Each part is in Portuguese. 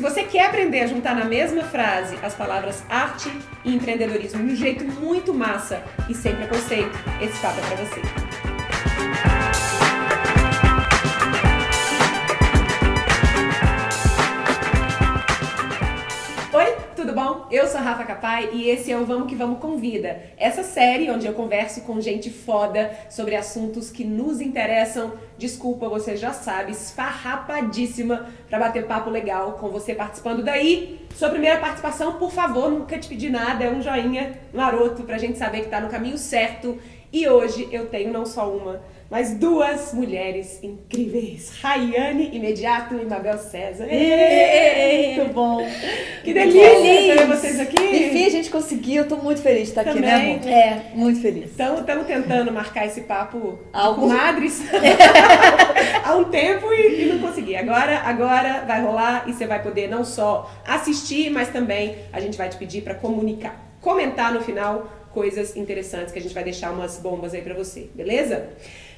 Se você quer aprender a juntar na mesma frase as palavras arte e empreendedorismo de um jeito muito massa e sem preconceito, esse papo é pra você. Rafa Capai e esse é o Vamos Que Vamos Convida. Essa série onde eu converso com gente foda sobre assuntos que nos interessam. Desculpa, você já sabe, esfarrapadíssima pra bater papo legal com você participando daí. Sua primeira participação, por favor, nunca te pedi nada, é um joinha maroto pra gente saber que tá no caminho certo. E hoje eu tenho não só uma, mas duas mulheres incríveis. Rayane Imediato e Mabel César. Ei, muito bom. Que delícia ter vocês aqui. Enfim, a gente conseguiu. Eu tô muito feliz de estar aqui, né, Também. amor? É, muito feliz. Então, estamos tentando marcar esse papo Algo- com madres há um tempo e, e não consegui. Agora, agora vai rolar e você vai poder não só assistir, mas também a gente vai te pedir para comunicar, comentar no final coisas interessantes que a gente vai deixar umas bombas aí para você, beleza?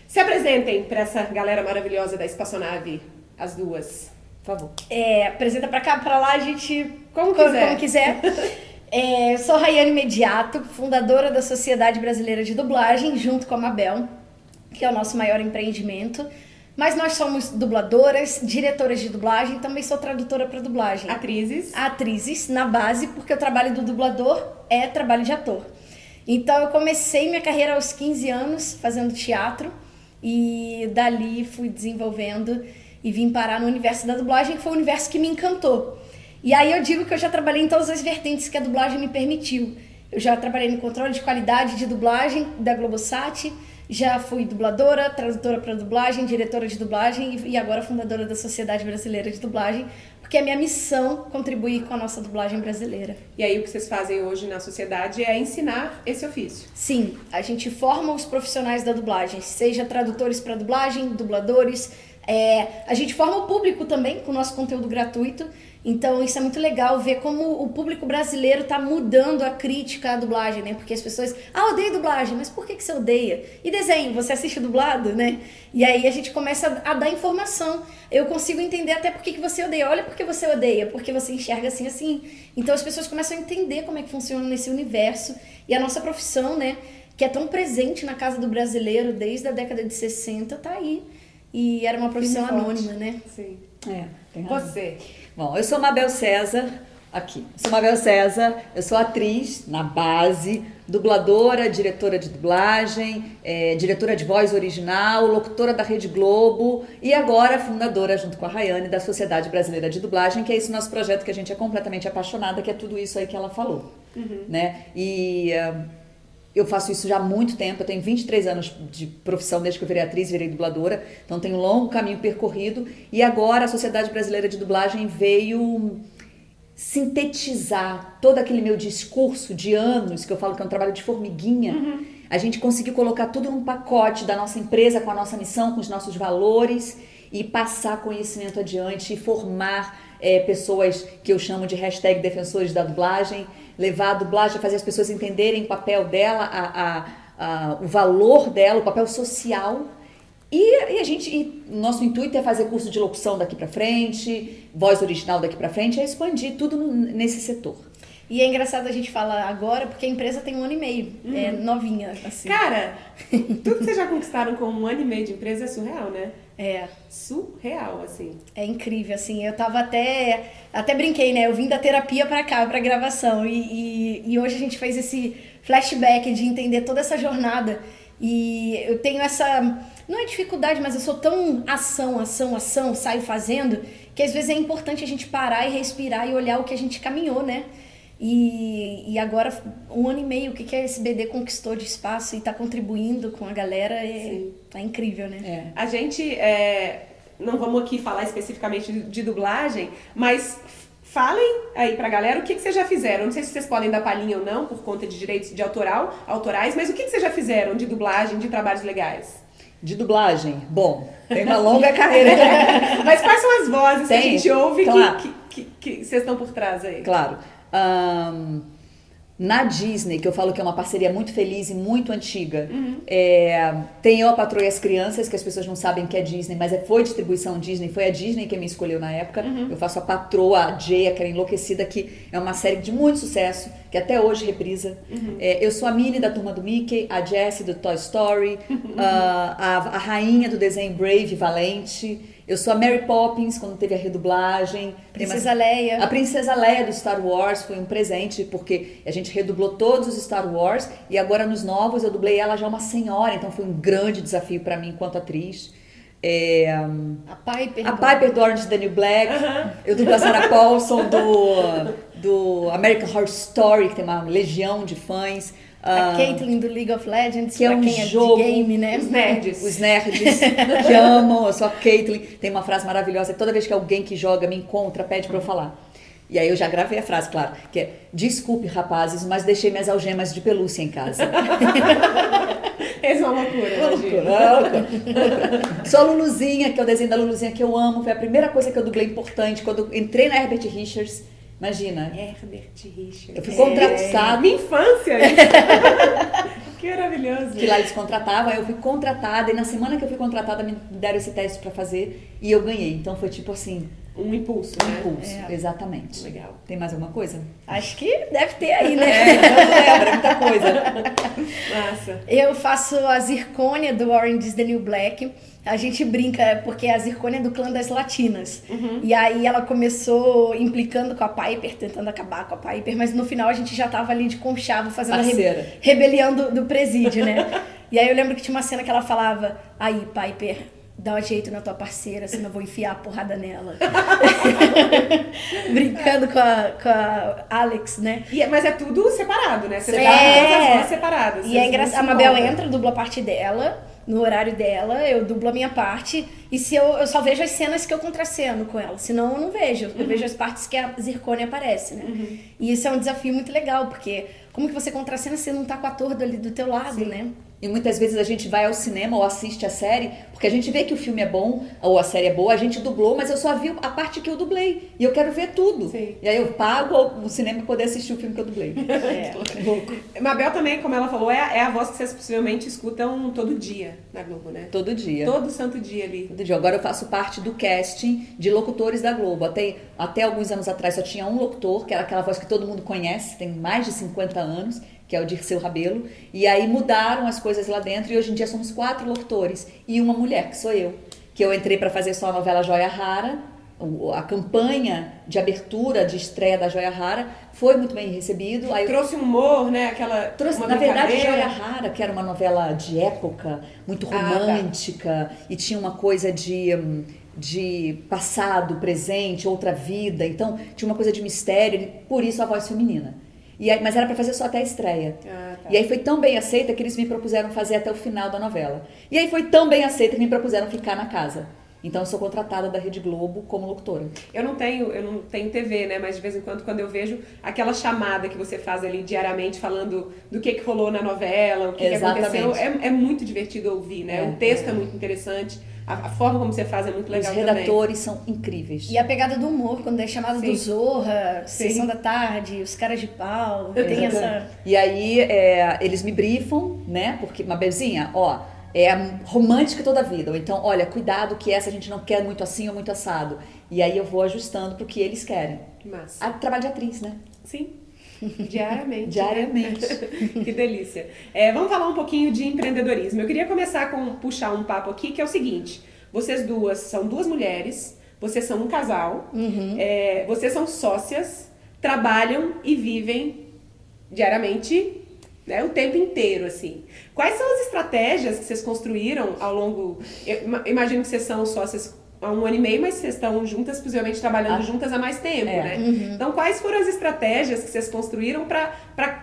Se apresentem para essa galera maravilhosa da espaçonave, as duas. Por favor. É, apresenta pra cá, pra lá, a gente. Como co- quiser. Como quiser. É, eu sou Rayane Mediato, fundadora da Sociedade Brasileira de Dublagem, junto com a Mabel, que é o nosso maior empreendimento. Mas nós somos dubladoras, diretoras de dublagem, também sou tradutora para dublagem. Atrizes. Atrizes na base, porque o trabalho do dublador é trabalho de ator. Então eu comecei minha carreira aos 15 anos fazendo teatro e dali fui desenvolvendo e vim parar no universo da dublagem, que foi o universo que me encantou. E aí eu digo que eu já trabalhei em todas as vertentes que a dublagem me permitiu. Eu já trabalhei no controle de qualidade de dublagem da Globosat, já fui dubladora, tradutora para dublagem, diretora de dublagem e agora fundadora da Sociedade Brasileira de Dublagem, porque é minha missão contribuir com a nossa dublagem brasileira. E aí o que vocês fazem hoje na sociedade é ensinar esse ofício. Sim, a gente forma os profissionais da dublagem, seja tradutores para dublagem, dubladores. é, a gente forma o público também com o nosso conteúdo gratuito. Então isso é muito legal ver como o público brasileiro está mudando a crítica à dublagem, né? Porque as pessoas, ah, odeio dublagem, mas por que, que você odeia? E desenho, você assiste dublado, né? E aí a gente começa a, dar informação. Eu consigo entender até por que, que você odeia. Olha por que você odeia, porque você enxerga assim, assim. Então as pessoas começam a entender como é que funciona nesse universo. E a nossa profissão, né? Que é tão presente na casa do brasileiro desde a década de 60, tá aí. E era uma profissão anônima, né? Sim. É, tem razão. Você. Bom, eu sou Mabel César, aqui. Eu sou Mabel César, eu sou atriz na base, dubladora, diretora de dublagem, é, diretora de voz original, locutora da Rede Globo e agora fundadora, junto com a Rayane, da Sociedade Brasileira de Dublagem, que é esse nosso projeto que a gente é completamente apaixonada, que é tudo isso aí que ela falou. Né? E. ah, eu faço isso já há muito tempo, eu tenho 23 anos de profissão desde que eu virei atriz, virei dubladora, então tenho um longo caminho percorrido e agora a Sociedade Brasileira de Dublagem veio sintetizar todo aquele meu discurso de anos, que eu falo que é um trabalho de formiguinha. A gente conseguiu colocar tudo num pacote da nossa empresa, com a nossa missão, com os nossos valores e passar conhecimento adiante e formar é, pessoas que eu chamo de hashtag defensores da dublagem, levar a dublagem a fazer as pessoas entenderem o papel dela, a, a- a- o valor dela, o papel social. E, e a gente, e nosso intuito é fazer curso de locução daqui pra frente, voz original daqui pra frente, é expandir tudo no- nesse setor. E é engraçado a gente falar agora, porque a empresa tem um ano e meio. É novinha, assim. Cara, tudo que vocês já conquistaram com um ano e meio de empresa é surreal, né? É. Surreal, assim. É incrível, assim. Eu tava até. Até brinquei, né? Eu vim da terapia pra cá, pra gravação. E, e, e hoje a gente fez esse flashback de entender toda essa jornada. E eu tenho essa. Não é dificuldade, mas eu sou tão ação, ação, ação, saio fazendo, que às vezes é importante a gente parar e respirar e olhar o que a gente caminhou, né? E, e agora, um ano e meio, o que, que a SBD conquistou de espaço e tá contribuindo com a galera é, é incrível, né? É. A gente, é, não vamos aqui falar especificamente de, de dublagem, mas falem aí pra galera o que, que vocês já fizeram. Não sei se vocês podem dar palhinha ou não, por conta de direitos de autoral, autorais, mas o que, que vocês já fizeram de dublagem, de trabalhos legais? De dublagem, bom, tem uma longa carreira. mas quais são as vozes que a Tem, gente ouve que- claro. que, que, que vocês estão por trás aí? Claro. Ahn, na Disney, que eu falo que é uma parceria muito feliz e muito antiga, é, tem Eu, a Patroa e as Crianças, que as pessoas não sabem que é Disney, mas é, foi distribuição Disney, foi a Disney que me escolheu na época. Eu faço a Patroa, a Jay, aquela enlouquecida, que é uma série de muito sucesso, que até hoje reprisa. É, eu sou a Minnie da turma do Mickey, a Jessie do Toy Story, ah, a, a rainha do desenho Brave, Valente. Eu sou a Mary Poppins, quando teve a redublagem. Mais- Princesa Leia. a Princesa Leia do Star Wars foi um presente, porque a gente redublou todos os Star Wars e agora nos novos eu dublei ela já uma senhora, então foi um grande desafio pra mim enquanto atriz. É, A Piper. a Piper do Orange is the New Black, eu dublo a Sarah Paulson do, do American Horror Story, que tem uma legião de fãs. A Ah, Caitlyn do League of Legends, que é um quem é jogo, de game, né? Os nerds. os nerds que amam, eu sou a Caitlyn. Tem uma frase maravilhosa, toda vez que alguém que joga me encontra, pede pra eu falar. E aí eu já gravei a frase, claro, que é Desculpe, rapazes, mas deixei minhas algemas de pelúcia em casa. Essa é uma loucura. Loucura, loucura. Sou a Luluzinha, que é o desenho da Luluzinha que eu amo. Foi a primeira coisa que eu dublei importante quando eu entrei na Herbert Richards. Imagina, Herbert Richards. eu fui É. contratada. Minha infância! isso. que maravilhoso. que lá eles contratavam, aí eu fui contratada e na semana que eu fui contratada me deram esse teste pra fazer e eu ganhei. Então foi tipo assim, Um impulso, um né? impulso, É. exatamente. Legal. Tem mais alguma coisa? Acho que deve ter aí, né? É, não lembra, é muita coisa. Massa. Eu faço a Zircônia do Orange is the New Black. A gente brinca porque a Zircônia é do clã das latinas. E aí ela começou implicando com a Piper, tentando acabar com a Piper, mas no final a gente já tava ali de conchavo fazendo a Parceira. rebe- rebelião do, do presídio, né? e aí eu lembro que tinha uma cena que ela falava: Aí, Piper. Dá um jeito na tua parceira, senão eu vou enfiar a porrada nela. Brincando com a, com a Alex, né? E é- mas é tudo separado, né? Você É. faz todas as separadas. E é engraçado, a Mabel entra, dubla a parte dela, no horário dela, eu dublo a minha parte, e se eu, eu só vejo as cenas que eu contraceno com ela, senão eu não vejo. Eu vejo as partes que a Zircone aparece, né? E isso é um desafio muito legal, porque como que você contracena se não tá com o ator ali do teu lado, né? E muitas vezes a gente vai ao cinema ou assiste a série, porque a gente vê que o filme é bom ou a série é boa, a gente dublou, mas eu só vi a parte que eu dublei. E eu quero ver tudo. Sim. E aí eu pago o cinema pra poder assistir o filme que eu dublei. É. Louco. Mabel também, como ela falou, é, é a voz que vocês possivelmente escutam todo dia na Globo, né? Todo dia. Todo santo dia ali. Todo dia. Agora eu faço parte do casting de locutores da Globo. Até, até alguns anos atrás só tinha um locutor, que era aquela voz que todo mundo conhece, tem mais de 50 anos, que é o Dirceu Rabelo. E aí mudaram as coisas lá dentro e hoje em dia somos quatro locutores e uma mulher, que sou eu. Que eu entrei para fazer só a novela Joia Rara. A campanha de abertura, de estreia da Joia Rara foi muito bem recebido. Aí Trouxe um humor, né? Aquela. Trouxe, na verdade. Joia Rara, que era uma novela de época, muito Ah, tá. romântica, e tinha uma coisa de, hum, de passado, presente, outra vida. Então, tinha uma coisa de mistério, por isso a voz feminina. E aí, mas era para fazer só até a estreia. Ah, tá. E aí foi tão bem aceita que eles me propuseram fazer até o final da novela. E aí foi tão bem aceita que me propuseram ficar na casa. Então eu sou contratada da Rede Globo como locutora. Eu não tenho, eu não tenho TV, né? Mas de vez em quando, quando eu vejo aquela chamada que você faz ali diariamente falando do que, que rolou na novela, o que, que aconteceu, é, é muito divertido ouvir, né? É, o texto é. muito interessante, a, a forma como você faz é muito legal Os também. redatores são incríveis. E a pegada do humor, quando é chamada Sim. do Zorra, Sim. Sessão da Tarde, Os Caras de Pau, tem essa... E aí é, eles me brifam, né? Porque, Mabelzinha, ó, é romântica toda a vida. Ou então, olha, cuidado que essa a gente não quer muito assim ou muito assado. E aí eu vou ajustando pro que eles querem. Massa. A trabalho de atriz, né? Sim. Diariamente. Diariamente. né? que delícia. É, vamos falar um pouquinho de empreendedorismo. Eu queria começar com puxar um papo aqui que é o seguinte: vocês duas são duas mulheres, vocês são um casal, é, vocês são sócias, trabalham e vivem diariamente. Né, o tempo inteiro, assim. Quais são as estratégias que vocês construíram ao longo. Eu ima- imagino que vocês são sócias há um ano e meio, mas vocês estão juntas, possivelmente trabalhando Ah. juntas há mais tempo, É. né? Então, quais foram as estratégias que vocês construíram para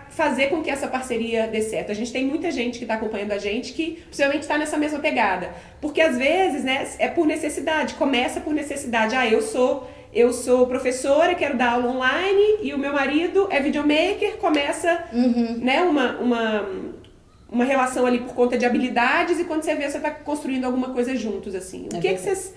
fazer com que essa parceria dê certo? A gente tem muita gente que está acompanhando a gente que possivelmente está nessa mesma pegada. Porque às vezes, né, é por necessidade, começa por necessidade. Ah, eu sou. Eu sou professora, quero dar aula online e o meu marido é videomaker, começa né, uma, uma, uma relação ali por conta de habilidades e quando você vê, você está construindo alguma coisa juntos, assim. O É que, que vocês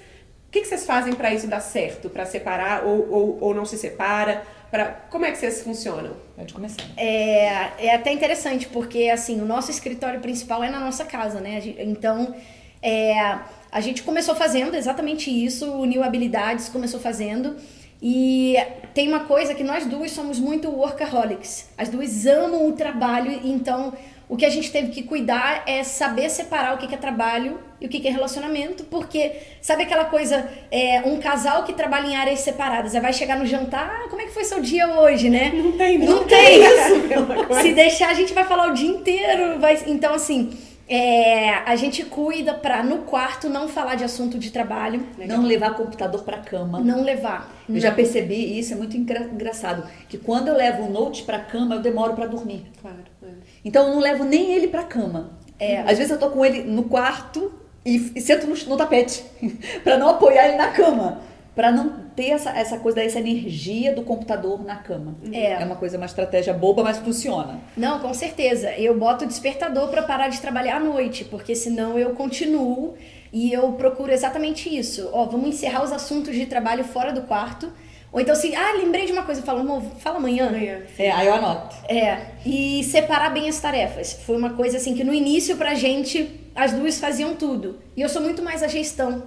que, que vocês fazem para isso dar certo? Para separar ou, ou, ou não se separa? Pra, como é que vocês funcionam? Pode começar. É, é até interessante, porque assim, o nosso escritório principal é na nossa casa, né? Então, é, a gente começou fazendo exatamente isso, uniu habilidades, começou fazendo. E tem uma coisa que nós duas somos muito workaholics. As duas amam o trabalho, então o que a gente teve que cuidar é saber separar o que é trabalho e o que é relacionamento, porque sabe aquela coisa, é, um casal que trabalha em áreas separadas, vai chegar no jantar, ah, como é que foi seu dia hoje, né? Não tem, não, não tem, tem isso. Se deixar, a gente vai falar o dia inteiro. Vai... Então, assim, é, a gente cuida pra no quarto não falar de assunto de trabalho. Legal. Não levar computador pra cama. Não levar. Eu não. já percebi isso, é muito engraçado. Que quando eu levo o note pra cama, eu demoro para dormir. Claro. É. Então eu não levo nem ele pra cama. É. Às vezes eu tô com ele no quarto e, e sento no, no tapete. para não apoiar ele na cama para não ter essa, essa coisa, essa energia do computador na cama. É. é uma coisa, uma estratégia boba, mas funciona. Não, com certeza. Eu boto o despertador para parar de trabalhar à noite, porque senão eu continuo e eu procuro exatamente isso. Ó, vamos encerrar os assuntos de trabalho fora do quarto. Ou então assim, ah, lembrei de uma coisa, fala, amor, fala amanhã. amanhã. É, aí eu anoto. É, e separar bem as tarefas. Foi uma coisa assim que no início pra gente, as duas faziam tudo. E eu sou muito mais a gestão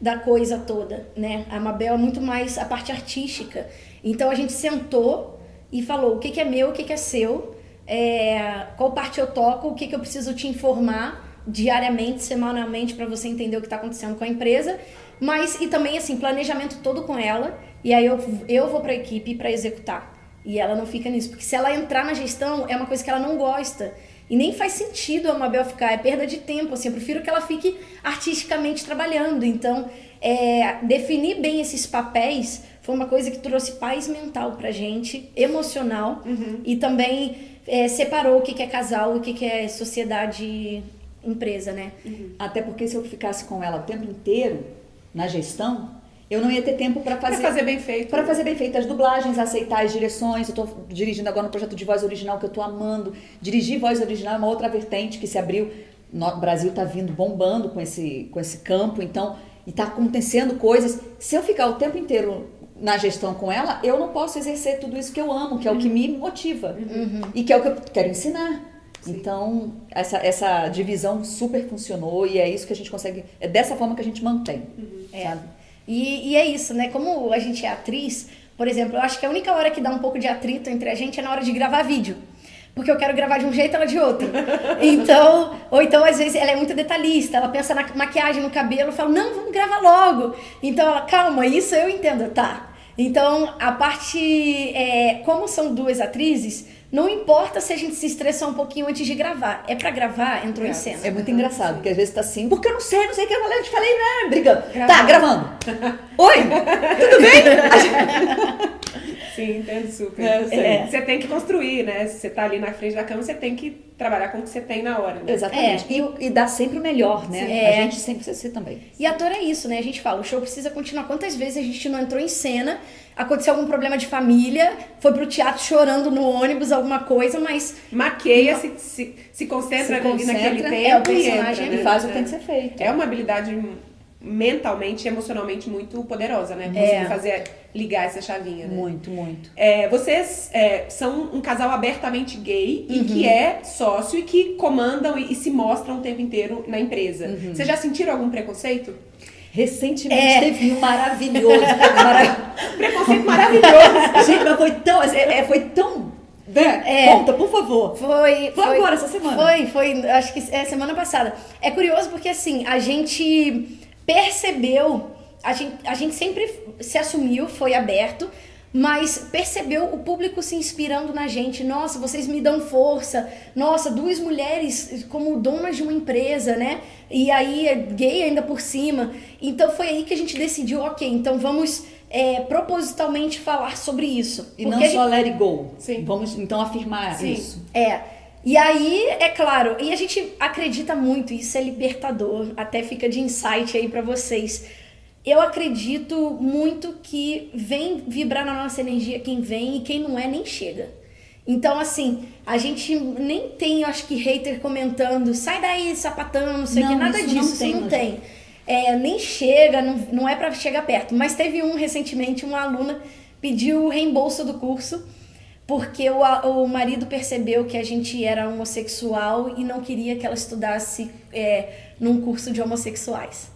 da coisa toda, né? A Mabel é muito mais a parte artística. Então a gente sentou e falou o que, que é meu, o que, que é seu, é, qual parte eu toco, o que, que eu preciso te informar diariamente, semanalmente, para você entender o que está acontecendo com a empresa. Mas, e também, assim, planejamento todo com ela. E aí eu, eu vou para a equipe para executar. E ela não fica nisso. Porque se ela entrar na gestão, é uma coisa que ela não gosta. E nem faz sentido a Mabel ficar, é perda de tempo, assim, eu prefiro que ela fique artisticamente trabalhando. Então, é, definir bem esses papéis foi uma coisa que trouxe paz mental pra gente, emocional, uhum. e também é, separou o que, é casal e o que, é sociedade empresa, né? Uhum. Até porque se eu ficasse com ela o tempo inteiro na gestão, eu não ia ter tempo para fazer. Pra fazer bem feito. Para fazer bem feito as dublagens, aceitar as direções. Eu tô dirigindo agora um projeto de voz original que eu tô amando. Dirigir voz original é uma outra vertente que se abriu. O Brasil tá vindo bombando com esse, com esse campo, então. E tá acontecendo coisas. Se eu ficar o tempo inteiro na gestão com ela, eu não posso exercer tudo isso que eu amo, que é o que me motiva. Uhum. E que é o que eu quero ensinar. Sim. Então, essa, essa divisão super funcionou e é isso que a gente consegue. É dessa forma que a gente mantém. Uhum. É. E, e é isso, né? Como a gente é atriz, por exemplo, eu acho que a única hora que dá um pouco de atrito entre a gente é na hora de gravar vídeo porque eu quero gravar de um jeito ela de outro. Então, ou então às vezes ela é muito detalhista, ela pensa na maquiagem, no cabelo, eu falo, não, vamos gravar logo. Então ela, calma, isso eu entendo, tá. Então, a parte, é, como são duas atrizes, não importa se a gente se estressar um pouquinho antes de gravar. É pra gravar, entrou é, em cena. É muito engraçado, porque às vezes tá assim, porque eu não sei, não sei o que eu falei, eu te falei, né? Brigando. Gravando. Tá, gravando. Oi, tudo bem? Sim, entendo super. É, é. Você tem que construir, né? Se você tá ali na frente da cama, você tem que trabalhar com o que você tem na hora. Né? Exatamente. É. E, e dar sempre o melhor, né? É. A gente sempre precisa ser também. E ator é isso, né? A gente fala, o show precisa continuar. Quantas vezes a gente não entrou em cena, aconteceu algum problema de família, foi pro teatro chorando no ônibus, alguma coisa, mas. Maqueia, se, se, se concentra, se concentra naquele tempo é, o personagem e, entra, e faz o que tem que ser feito. É uma habilidade mentalmente e emocionalmente muito poderosa, né? Conseguir é. fazer ligar essa chavinha, né? Muito, muito. É, vocês é, são um casal abertamente gay uhum. e que é sócio e que comandam e, e, se mostram o tempo inteiro na empresa. Uhum. Vocês já sentiram algum preconceito? Recentemente é. teve um maravilhoso. Marav... preconceito maravilhoso. Gente, mas foi tão. É, é, foi tão né? É, Conta, por favor. Foi, foi. Foi agora, essa semana. Foi, foi, acho que é semana passada. É curioso porque, assim, a gente percebeu, a gente, a gente sempre se assumiu, foi aberto, mas percebeu o público se inspirando na gente. Nossa, vocês me dão força. Nossa, duas mulheres como donas de uma empresa, né? E aí é gay ainda por cima. Então foi aí que a gente decidiu, ok, então vamos é, propositalmente falar sobre isso. E não só let it go. Sim. Vamos então afirmar Sim. isso. É. E aí, é claro, e a gente acredita muito, isso é libertador, até fica de insight aí para vocês. Eu acredito muito que vem vibrar na nossa energia quem vem e quem não é nem chega. Então, assim, a gente nem tem, acho que, hater comentando, sai daí, sapatão, não sei o que, nada disso, não tem, não tem. é, nem chega, não, não é para chegar perto. Mas teve um recentemente, uma aluna pediu o reembolso do curso porque o, o marido percebeu que a gente era homossexual e não queria que ela estudasse é, num curso de homossexuais.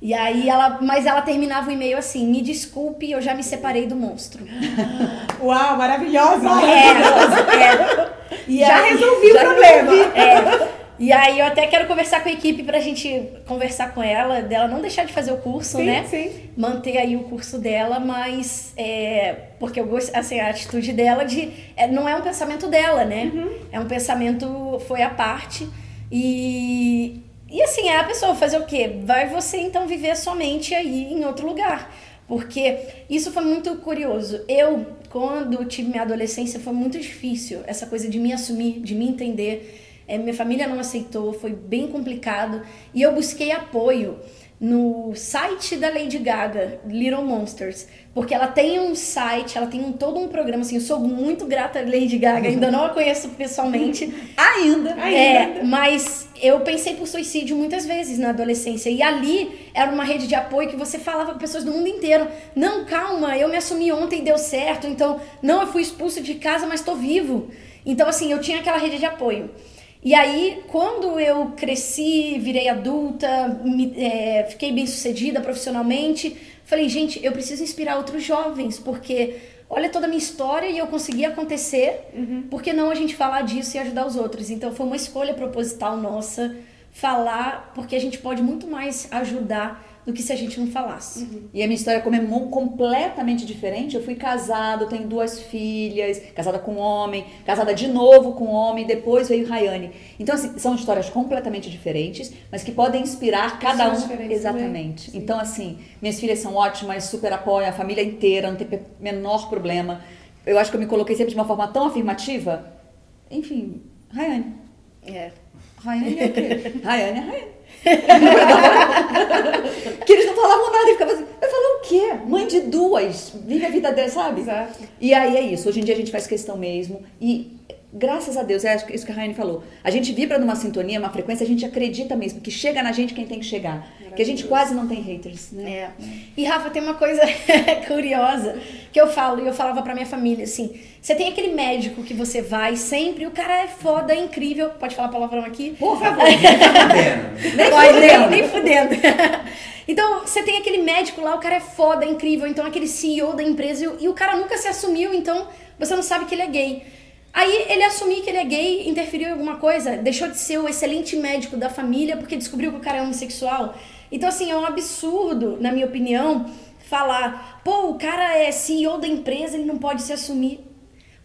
E aí ela, mas ela terminava o e-mail assim: "Me desculpe, eu já me separei do monstro". Uau, maravilhosa. É, é. E já aí, resolvi já o problema. Resolvi. É. E aí eu até quero conversar com a equipe pra gente conversar com ela, dela não deixar de fazer o curso, sim, né? Sim. Manter aí o curso dela, mas é, porque eu gosto, assim, a atitude dela de. É, não é um pensamento dela, né? Uhum. É um pensamento, foi a parte. E, e assim, é a pessoa fazer o quê? Vai você então viver somente aí em outro lugar. Porque isso foi muito curioso. Eu, quando tive minha adolescência, foi muito difícil essa coisa de me assumir, de me entender. É, minha família não aceitou, foi bem complicado. E eu busquei apoio no site da Lady Gaga, Little Monsters, porque ela tem um site, ela tem um, todo um programa, assim, eu sou muito grata a Lady Gaga, ainda não a conheço pessoalmente. ainda. É, mas eu pensei por suicídio muitas vezes na adolescência, e ali era uma rede de apoio que você falava com pessoas do mundo inteiro, não, calma, eu me assumi ontem e deu certo, então, não, eu fui expulso de casa, mas tô vivo. Então, assim, eu tinha aquela rede de apoio. E aí, quando eu cresci, virei adulta, me, é, fiquei bem sucedida profissionalmente, falei, gente, eu preciso inspirar outros jovens, porque olha toda a minha história e eu consegui acontecer, uhum. por que não a gente falar disso e ajudar os outros? Então foi uma escolha proposital nossa falar, porque a gente pode muito mais ajudar do que se a gente não falasse. Uhum. E a minha história como é completamente diferente. Eu fui casado, tenho duas filhas, casada com um homem, casada de novo com um homem, depois veio Rayane. Então, assim, são histórias completamente diferentes, mas que podem inspirar cada um. Exatamente. Então, assim, minhas filhas são ótimas, super apoiam, a família inteira, não tem menor problema. Eu acho que eu me coloquei sempre de uma forma tão afirmativa. Enfim, Rayane. É. Rayane é o quê? Rayane é Rayane. que eles não falavam nada e ficavam assim, eu falei o quê? Mãe de duas, vive a vida dela, sabe? Exato. E aí é isso, hoje em dia a gente faz questão mesmo e graças a Deus, é isso que a Raine falou. A gente vibra numa sintonia, uma frequência, a gente acredita mesmo que chega na gente quem tem que chegar. Que a gente quase não tem haters, né? É. E Rafa, tem uma coisa curiosa que eu falo e eu falava pra minha família assim: você tem aquele médico que você vai sempre, o cara é foda, é incrível. Pode falar palavrão aqui? Por favor, nem fudendo. Pode, nem, nem fudendo. Então, você tem aquele médico lá, o cara é foda, é incrível, então aquele CEO da empresa e o cara nunca se assumiu, então você não sabe que ele é gay. Aí ele assumiu que ele é gay, interferiu em alguma coisa, deixou de ser o excelente médico da família porque descobriu que o cara é homossexual. Então, assim, é um absurdo, na minha opinião, falar, pô, o cara é CEO da empresa, ele não pode se assumir.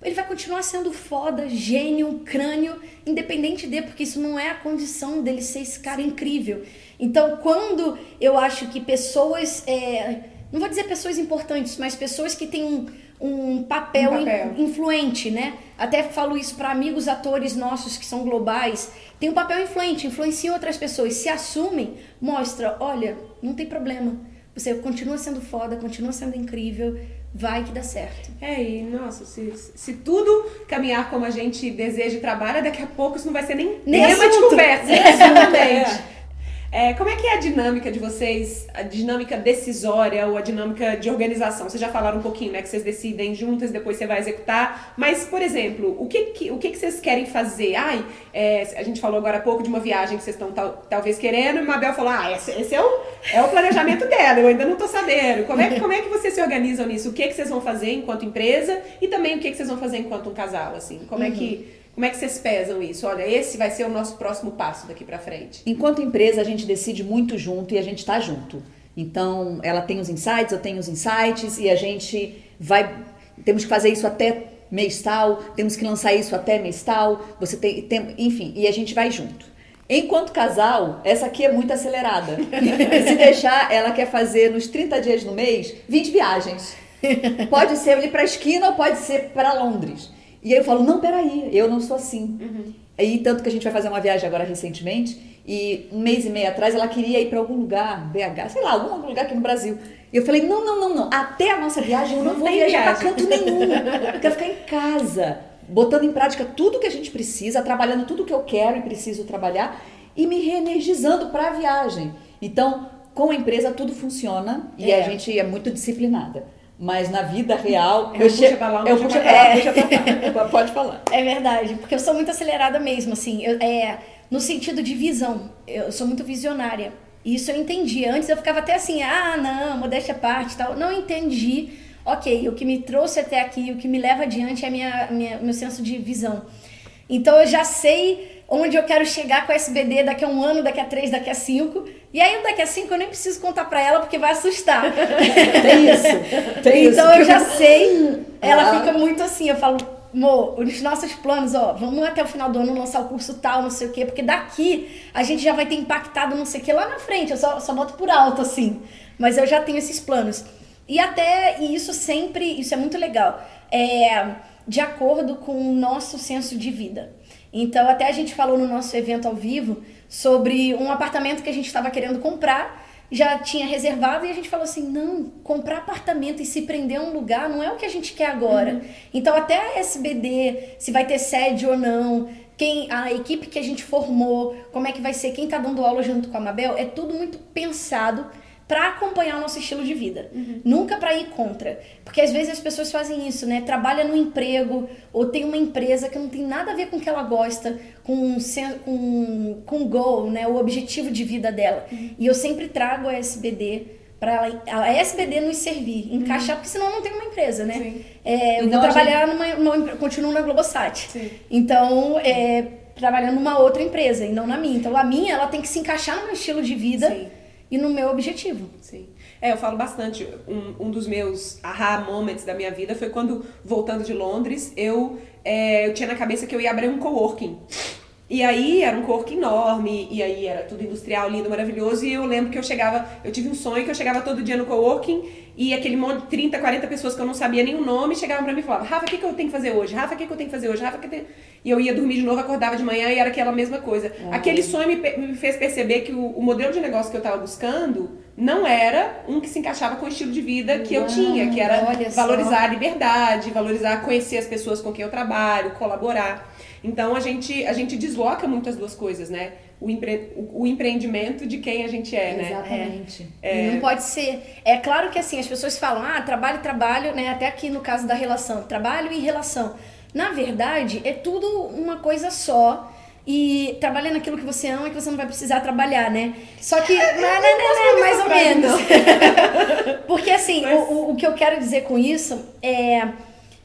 Ele vai continuar sendo foda, gênio, crânio, independente de, porque isso não é a condição dele ser esse cara incrível. Então, quando eu acho que pessoas, é, não vou dizer pessoas importantes, mas pessoas que têm um, um papel, um papel. In, influente, né? Até falo isso para amigos atores nossos que são globais. Tem um papel influente, influencia outras pessoas, se assumem, mostra, olha, não tem problema. Você continua sendo foda, continua sendo incrível, vai que dá certo. É, e nossa, se, se tudo caminhar como a gente deseja e trabalha, daqui a pouco isso não vai ser nem, nem tema assunto. de conversa. Exatamente. É, como é que é a dinâmica de vocês, a dinâmica decisória ou a dinâmica de organização? Vocês já falaram um pouquinho, né? Que vocês decidem juntas, depois você vai executar. Mas, por exemplo, o que, que o que, que vocês querem fazer? Ai, é, a gente falou agora há pouco de uma viagem que vocês estão tal, talvez querendo, e Mabel falou: ah, esse, esse, é, o, é o planejamento dela, eu ainda não tô sabendo. Como é, como é que vocês se organizam nisso? O que, que vocês vão fazer enquanto empresa e também o que, que vocês vão fazer enquanto um casal, assim? Como é que como é que vocês pesam isso? Olha, esse vai ser o nosso próximo passo daqui para frente. Enquanto empresa, a gente decide muito junto e a gente está junto. Então, ela tem os insights, eu tenho os insights e a gente vai. Temos que fazer isso até mês tal, temos que lançar isso até mês tal, você tem, tem enfim, e a gente vai junto. Enquanto casal, essa aqui é muito acelerada. Se deixar, ela quer fazer nos 30 dias no mês 20 viagens. Pode ser ir para a esquina ou pode ser para Londres. E aí eu falo, não, peraí, eu não sou assim. Uhum. Aí, tanto que a gente vai fazer uma viagem agora recentemente, e um mês e meio atrás ela queria ir para algum lugar, BH, sei lá, algum lugar aqui no Brasil. E eu falei, não, não, não, não, até a nossa viagem eu não, Não vou viajar para canto nenhum. Eu quero ficar em casa, botando em prática tudo que a gente precisa, trabalhando tudo que eu quero e preciso trabalhar, e me reenergizando para a viagem. Então, com a empresa tudo funciona e É. a gente é muito disciplinada. Mas na vida real, É eu puxa chego. pra lá, eu puxa puxa pra lá, puxa pra cá. Pode falar. É verdade, porque eu sou muito acelerada mesmo, assim, eu- é, no sentido de visão. Eu sou muito visionária. E Isso eu entendi. Antes eu ficava até assim, ah, não, modéstia à parte e tal. Não entendi. Ok, o que me trouxe até aqui, o que me leva adiante é a minha, minha, meu senso de visão. Então eu já sei onde eu quero chegar com a SBD daqui a um ano, daqui a três, daqui a cinco. E aí daqui a cinco eu nem preciso contar pra ela porque vai assustar. Tem isso. Tem isso. Então eu já sei. Ela Ah. fica muito assim, eu falo, Mo, os nossos planos, ó, vamos até o final do ano lançar o curso tal, não sei o quê, porque daqui a gente já vai ter impactado não sei o quê lá na frente, eu só, só boto por alto, assim. Mas eu já tenho esses planos. E até, e isso sempre, isso é muito legal, é de acordo com o nosso senso de vida. Então, até a gente falou no nosso evento ao vivo sobre um apartamento que a gente estava querendo comprar já tinha reservado e a gente falou assim: não, comprar apartamento e se prender a um lugar não é o que a gente quer agora. Então, até a SBD, se vai ter sede ou não, quem a equipe que a gente formou, como é que vai ser, quem tá dando aula junto com a Mabel, é tudo muito pensado para acompanhar o nosso estilo de vida. Nunca para ir contra. Porque às vezes as pessoas fazem isso, né? Trabalha no emprego ou tem uma empresa que não tem nada a ver com o que ela gosta, com sen- com com o goal, né? O objetivo de vida dela. E eu sempre trago a SBD para a SBD nos servir, encaixar, porque senão não tem uma empresa, né? Sim. É, eu Então, vou trabalhar numa, numa empre- continuo na Globosat. Sim. Então, é, trabalhando numa outra empresa e não na minha. Então, a minha, ela tem que se encaixar no meu estilo de vida Sim. E no meu objetivo. Sim. É, eu falo bastante. Um, um dos meus aha moments da minha vida foi quando, voltando de Londres, eu, é, eu tinha na cabeça que eu ia abrir um coworking. E aí era um coworking enorme, e aí era tudo industrial, lindo, maravilhoso. E eu lembro que eu chegava, eu tive um sonho que eu chegava todo dia no coworking e aquele monte de 30, 40 pessoas que eu não sabia o nome chegavam pra mim e falavam: Rafa, o que, que eu tenho que fazer hoje? Rafa, o que, que eu tenho que fazer hoje? Rafa, o que eu tenho... E eu ia dormir de novo, acordava de manhã e era aquela mesma coisa. Aquele sonho me, me fez perceber que o, o modelo de negócio que eu tava buscando não era um que se encaixava com o estilo de vida que eu Uau, tinha, que era valorizar a liberdade, valorizar, conhecer as pessoas com quem eu trabalho, colaborar. Então a gente, a gente desloca muito as duas coisas, né? O, empre, o, o empreendimento de quem a gente é, né? Exatamente. E não pode ser. É claro que assim, as pessoas falam, ah, trabalho, trabalho, né? Até aqui no caso da relação, trabalho e relação. Na verdade, é tudo uma coisa só. E trabalha naquilo que você ama que você não vai precisar trabalhar, né? Só que. Não, não, não, não, mais ou menos. Porque assim, Mas- o, o, o que eu quero dizer com isso é.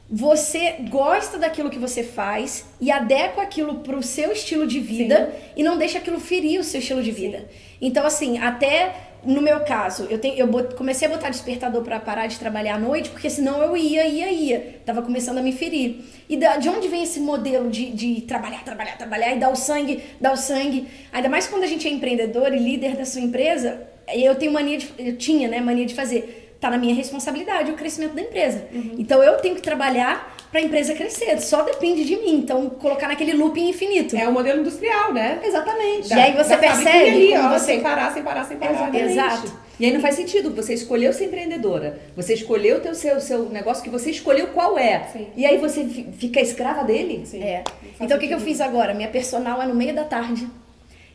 Você gosta daquilo que você faz e adequa aquilo pro seu estilo de vida e não deixa aquilo ferir o seu estilo de vida. Então, assim, até no meu caso, eu, tenho, eu bot- comecei a botar despertador pra parar de trabalhar à noite, porque senão eu ia, ia, ia. Tava começando a me ferir. E da- de onde vem esse modelo de, de trabalhar, trabalhar, trabalhar e dar o sangue, dar o sangue? Ainda mais quando a gente é empreendedor e líder da sua empresa, eu tenho mania de. Eu tinha, né, mania de fazer. Tá na minha responsabilidade o crescimento da empresa. Então eu tenho que trabalhar pra empresa crescer. Só depende de mim. Então, colocar naquele looping infinito. É o modelo industrial, né? Exatamente. E aí você da percebe ali, ó, você- sem parar, sem parar, sem parar. Exatamente. Exato. E aí não faz sentido, você escolheu ser empreendedora, você escolheu o seu, seu negócio que você escolheu qual é. Sim. E aí você fi- fica escrava dele? Sim. É. Então o que, que eu fiz agora? Minha personal é no meio da tarde.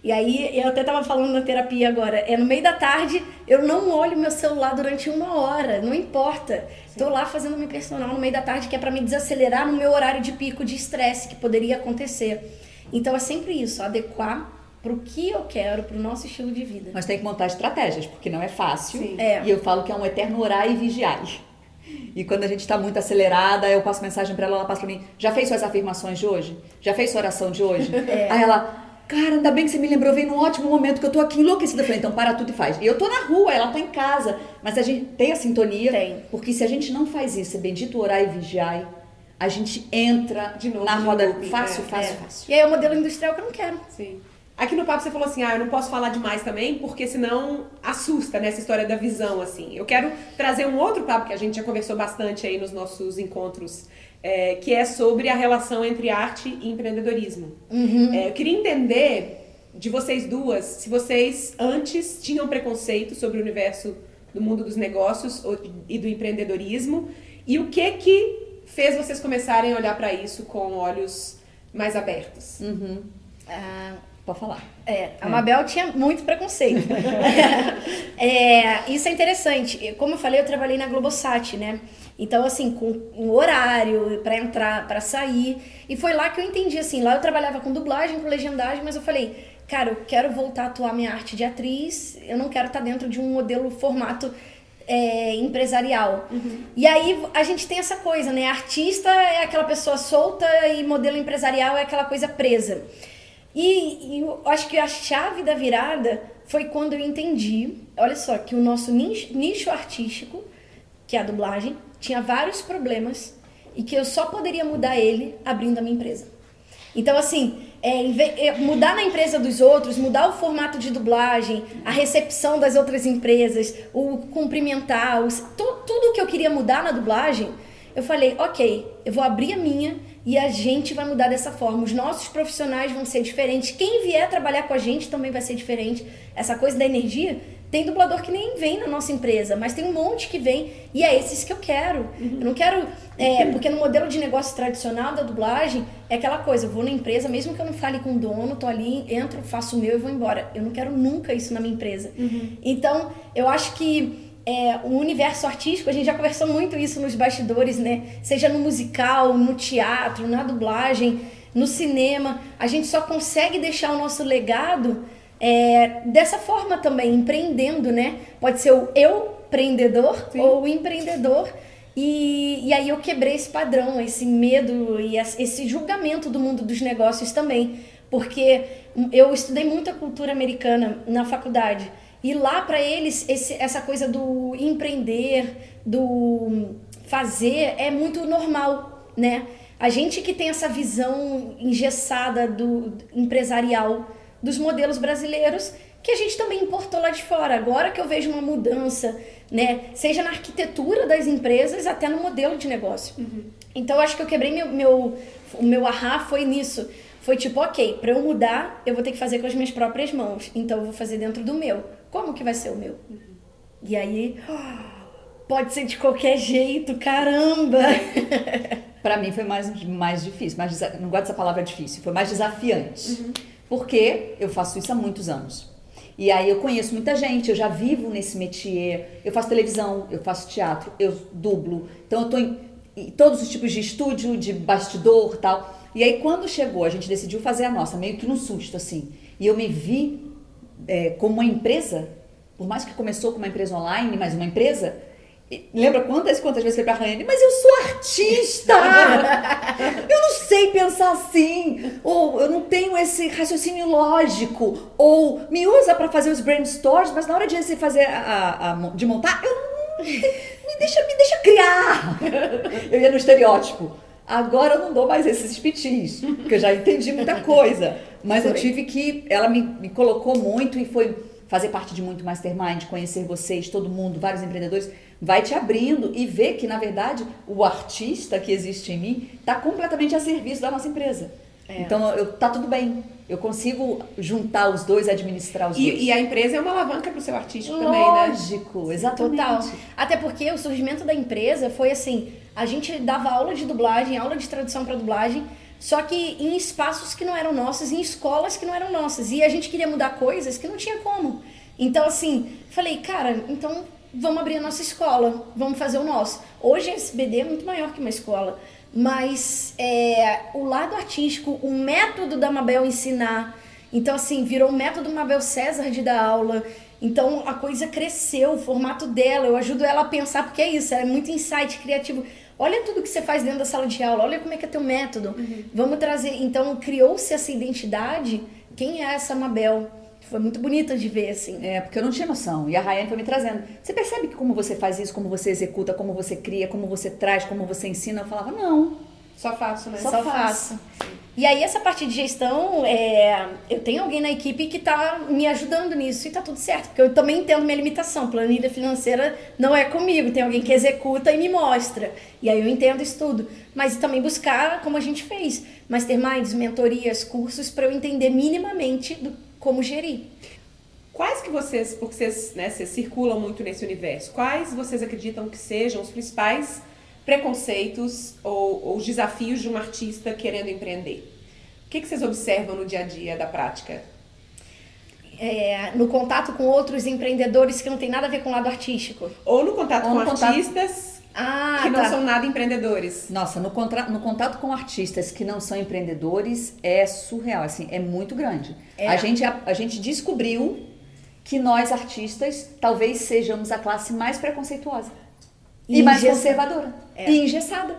E aí, eu até tava falando na terapia agora, é no meio da tarde, eu não olho meu celular durante uma hora, não importa. Tô lá fazendo minha personal no meio da tarde, que é pra me desacelerar no meu horário de pico de estresse que poderia acontecer. Então é sempre isso, adequar pro que eu quero, pro nosso estilo de vida. Nós tem que montar estratégias, porque não é fácil. Sim. É. E eu falo que é um eterno orar e vigiar. E quando a gente tá muito acelerada, eu passo mensagem pra ela, ela passa pra mim, já fez suas afirmações de hoje? Já fez sua oração de hoje? É. Aí ela, cara, ainda bem que você me lembrou, veio num ótimo momento que eu tô aqui enlouquecida. Eu falei, então para tudo e faz. E eu tô na rua, ela tá em casa. Mas a gente tem a sintonia. Tem. Porque se a gente não faz isso, é bendito orar e vigiar, a gente entra De novo na roda loop, fácil, é, fácil, É. fácil. E aí é o modelo industrial que eu não quero. Sim. Aqui no papo você falou assim, ah, eu não posso falar demais também, porque senão assusta, né, essa história da visão, assim. Eu quero trazer um outro papo que a gente já conversou bastante aí nos nossos encontros, é, que é sobre a relação entre arte e empreendedorismo. É, eu queria entender de vocês duas, se vocês antes tinham preconceito sobre o universo do mundo dos negócios e do empreendedorismo, e o que que fez vocês começarem a olhar para isso com olhos mais abertos. Ah, Pode falar. É, a Mabel tinha muito preconceito. é, isso é interessante. Como eu falei, eu trabalhei na Globosat, né? Então, assim, com um horário para entrar, para sair. E foi lá que eu entendi, assim, lá eu trabalhava com dublagem, com legendagem, mas eu falei, cara, eu quero voltar a atuar minha arte de atriz, eu não quero estar tá dentro de um modelo formato é, empresarial. Uhum. E aí a gente tem essa coisa, né? Artista é aquela pessoa solta e modelo empresarial é aquela coisa presa. E, e eu acho que a chave da virada foi quando eu entendi, olha só, que o nosso nicho, nicho artístico, que é a dublagem, tinha vários problemas e que eu só poderia mudar ele abrindo a minha empresa. Então, assim, é, é, mudar na empresa dos outros, mudar o formato de dublagem, a recepção das outras empresas, o cumprimentar, os, tu, tudo que eu queria mudar na dublagem, eu falei, ok, eu vou abrir a minha e a gente vai mudar dessa forma. Os nossos profissionais vão ser diferentes. Quem vier trabalhar com a gente também vai ser diferente. Essa coisa da energia, tem dublador que nem vem na nossa empresa, mas tem um monte que vem e é esses que eu quero. Uhum. Eu não quero. É, porque no modelo de negócio tradicional da dublagem é aquela coisa: eu vou na empresa, mesmo que eu não fale com o dono, tô ali, entro, faço o meu e vou embora. Eu não quero nunca isso na minha empresa. Uhum. Então, eu acho que é, o universo artístico, a gente já conversou muito isso nos bastidores, né? Seja no musical, no teatro, na dublagem, no cinema, a gente só consegue deixar o nosso legado é, dessa forma também, empreendendo, né? Pode ser o eu empreendedor ou o empreendedor. E, e aí eu quebrei esse padrão, esse medo e esse julgamento do mundo dos negócios também. Porque eu estudei muita cultura americana na faculdade. E lá para eles esse, essa coisa do empreender, do fazer é muito normal, né? A gente que tem essa visão engessada do empresarial dos modelos brasileiros que a gente também importou lá de fora. Agora que eu vejo uma mudança, né? Seja na arquitetura das empresas até no modelo de negócio. Uhum. Então acho que eu quebrei meu, meu o meu ahá foi nisso. Foi tipo, ok, para eu mudar, eu vou ter que fazer com as minhas próprias mãos. Então eu vou fazer dentro do meu. Como que vai ser o meu? Uhum. E aí, pode ser de qualquer jeito, caramba! para mim foi mais, mais difícil, mais, não gosto dessa palavra difícil, foi mais desafiante. Uhum. Porque eu faço isso há muitos anos. E aí eu conheço muita gente, eu já vivo nesse métier, eu faço televisão, eu faço teatro, eu dublo. Então eu tô em, todos os tipos de estúdio, de bastidor tal. E aí quando chegou, a gente decidiu fazer a nossa, meio que no susto, assim. E eu me vi é, como uma empresa, por mais que começou com uma empresa online, mas uma empresa. Lembra quantas quantas vezes foi pra Raiane? Mas eu sou artista! eu não sei pensar assim! Ou eu não tenho esse raciocínio lógico! Ou me usa para fazer os brainstorms, mas na hora de você fazer a, a, de montar, eu não. Me deixa, me deixa criar! eu ia no estereótipo. Agora eu não dou mais esses pitis, porque eu já entendi muita coisa. Mas eu tive que. Ela me, me colocou muito e foi fazer parte de muito Mastermind, conhecer vocês, todo mundo, vários empreendedores, vai te abrindo e ver que, na verdade, o artista que existe em mim está completamente a serviço da nossa empresa. É. Então, eu, tá tudo bem. Eu consigo juntar os dois, administrar os e, dois. E a empresa é uma alavanca para o seu artístico Lógico, também, né? Lógico, exatamente. Total. Até porque o surgimento da empresa foi assim: a gente dava aula de dublagem, aula de tradução para dublagem, só que em espaços que não eram nossos, em escolas que não eram nossas. E a gente queria mudar coisas que não tinha como. Então, assim, falei, cara, então vamos abrir a nossa escola, vamos fazer o nosso. Hoje a SBD é muito maior que uma escola, mas é, o lado artístico, o método da Mabel ensinar, então, assim, virou o método Mabel César de dar aula. Então a coisa cresceu, o formato dela, eu ajudo ela a pensar, porque é isso, é muito insight criativo. Olha tudo que você faz dentro da sala de aula, olha como é que é teu método. Uhum. Vamos trazer. Então, criou-se essa identidade. Quem é essa Mabel? Foi muito bonita de ver, assim. É, porque eu não tinha noção. E a Rayane foi me trazendo. Você percebe que como você faz isso, como você executa, como você cria, como você traz, como você ensina? Eu falava, não. Só faço, né? Só, Só faço. faço. E aí, essa parte de gestão, é, eu tenho alguém na equipe que está me ajudando nisso e está tudo certo, porque eu também entendo minha limitação. Planilha financeira não é comigo, tem alguém que executa e me mostra. E aí eu entendo isso tudo. Mas também buscar, como a gente fez, masterminds, mentorias, cursos, para eu entender minimamente do, como gerir. Quais que vocês, porque vocês, né, vocês circulam muito nesse universo, quais vocês acreditam que sejam os principais preconceitos ou, ou desafios de um artista querendo empreender? O que, que vocês observam no dia a dia da prática? é, no contato com outros empreendedores que não tem nada a ver com o lado artístico? Ou no contato Ou com no contato- artistas Ah, que não tá. são nada empreendedores. Nossa, no, contra- no contato com artistas que não são empreendedores é surreal, assim, é muito grande. É. A, gente, a, a gente descobriu que nós, artistas, talvez sejamos a classe mais preconceituosa. E, E mais engessa- conservadora. É. E engessada.